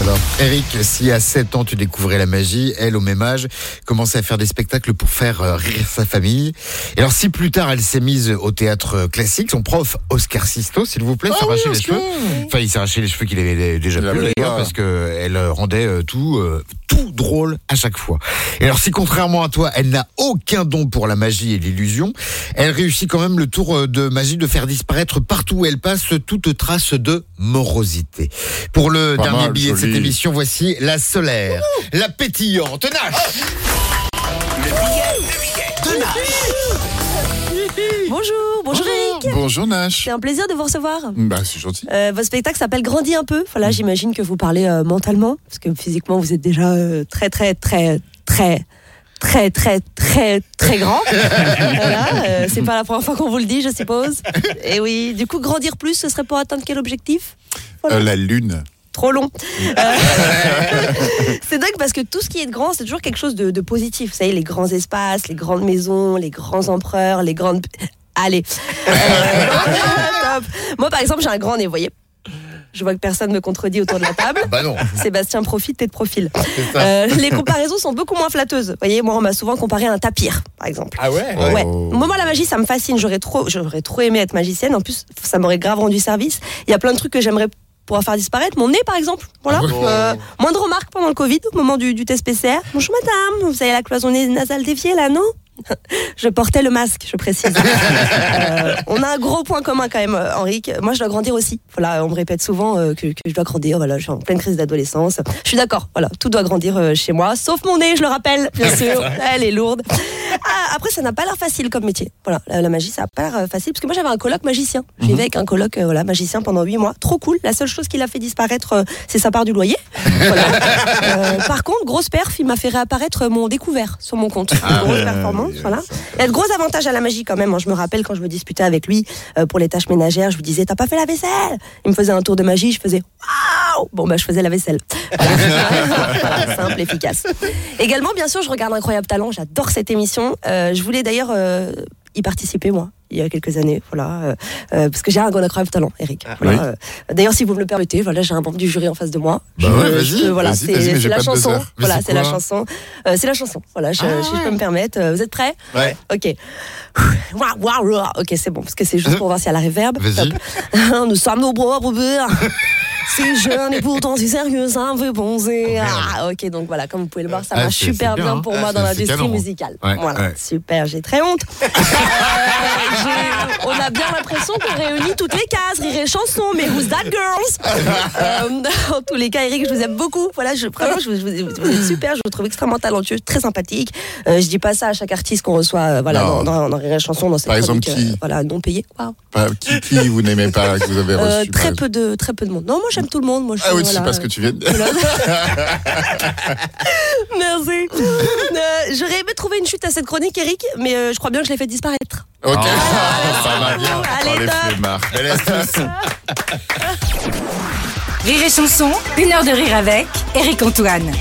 Alors, Eric, si à 7 ans tu découvrais la magie, elle, au même âge, commençait à faire des spectacles pour faire euh, rire sa famille. Et alors, si plus tard elle s'est mise au théâtre euh, classique, son prof, Oscar Sisto, s'il vous plaît, s'arrachait les cheveux. Enfin, il s'arrachait les cheveux qu'il avait déjà plus pas. parce que elle euh, rendait tout, euh, tout drôle à chaque fois. Et alors, si contrairement à toi, elle n'a aucun don pour la magie et l'illusion, elle réussit quand même le tour euh, de magie de faire disparaître partout où elle passe toute trace de morosité. Pour le Pas dernier mal, billet de cette émission, voici la solaire, la pétillante, Nash. Bonjour, bonjour Eric. Bonjour Nash. C'est un plaisir de vous recevoir. Bah, c'est gentil. Votre spectacle s'appelle Grandis un peu. Voilà, j'imagine que vous parlez mentalement, parce que physiquement, vous êtes déjà très, très, très, très, très très très très grand. voilà, euh, c'est pas la première fois qu'on vous le dit, je suppose. Et oui, du coup, grandir plus, ce serait pour atteindre quel objectif? La lune. Trop long. C'est dingue parce que tout ce qui est grand, c'est toujours quelque chose de, positif. Vous savez, les grands espaces, les grandes maisons, les grands empereurs, les grandes Allez. Euh, top. Moi, par exemple, j'ai un grand nez, vous voyez. Je vois que personne ne me contredit autour de la table. Bah non. Sébastien profite, t'es de profil. Euh, les comparaisons sont beaucoup moins flatteuses. Vous voyez, moi, on m'a souvent comparé à un tapir, par exemple. Ah ouais Ouais. Oh. Moi, moi, la magie, ça me fascine. J'aurais trop, j'aurais trop aimé être magicienne. En plus, ça m'aurait grave rendu service. Il y a plein de trucs que j'aimerais pouvoir faire disparaître. Mon nez, par exemple. Voilà. Euh, moins de remarques pendant le Covid, au moment du, du test PCR. Bonjour, madame. Vous avez la cloison nasale déviée, là, non? je portais le masque, je précise. Euh, on a un gros point commun quand même, euh, Henrique. Moi, je dois grandir aussi. Voilà, on me répète souvent euh, que, que je dois grandir. Voilà, je suis en pleine crise d'adolescence. Je suis d'accord. Voilà, tout doit grandir chez moi, sauf mon nez, je le rappelle, bien sûr. Elle est lourde. Ah, après, ça n'a pas l'air facile comme métier. Voilà, la, la magie, ça n'a pas l'air euh, facile parce que moi, j'avais un coloc magicien. Je vivais avec un coloc, euh, voilà, magicien pendant huit mois. Trop cool. La seule chose qui l'a fait disparaître, euh, c'est sa part du loyer. Voilà. Euh, par contre, grosse perf, il m'a fait réapparaître mon découvert sur mon compte. Une grosse performance, voilà. Il y a de gros avantages à la magie quand même. Moi, je me rappelle quand je me disputais avec lui pour les tâches ménagères, je lui disais t'as pas fait la vaisselle? Il me faisait un tour de magie, je faisais waouh. Bon bah je faisais la vaisselle. Voilà, simple, efficace. Également, bien sûr, je regarde Incroyable Talent. J'adore cette émission. Euh, je voulais d'ailleurs euh, y participer moi. Il y a quelques années, voilà, euh, parce que j'ai un grand incroyable talent, Eric. Voilà, oui. euh, D'ailleurs, si vous me le permettez, voilà, j'ai un membre du jury en face de moi. Bah ouais, voilà, c'est la chanson. Voilà, c'est la chanson. C'est la chanson. Voilà, je- Ah si je peux me permettre. Vous êtes prêts? Ouais. Ok. Ok, c'est bon, parce que c'est juste pour voir s'il y a la réverb. Nous sommes nos propres Si jeune et pourtant si sérieux, ça me fait penser. Ah, ok, donc voilà, comme vous pouvez le voir, ça Ah, marche c'est- super c'est bien, hein. pour Ah, moi c'est- dans c'est l'industrie musicale. Ouais, voilà, ouais. super, j'ai très honte. Euh, on a bien l'impression qu'on réunit toutes les cases, rire et chanson, mais who's that girls? Euh, En tous les cas, Eric, je vous aime beaucoup. Voilà, je, vraiment, je, vous- je vous- vous êtes super, je vous trouve extrêmement talentueux, très sympathique. Euh, je dis pas ça à chaque artiste qu'on reçoit euh, voilà, Non. dans, dans, dans Rire et chanson, dans cette Par exemple, chronique, qui euh, voilà, non. Waouh. Pas- qui, qui vous n'aimez pas, que vous avez Euh, reçu très peu de très peu de monde. Non, moi j'aime tout le monde. Moi, je, Ah oui, voilà, c'est parce que tu viens de dire. Merci. Euh, J'aurais aimé trouver une chute à cette chronique, Eric, mais euh, je crois bien que je l'ai fait disparaître. Ok, Ah, ça va bien. Allez, Oh, les. Rire et chanson, une heure de rire avec Eric Antoine.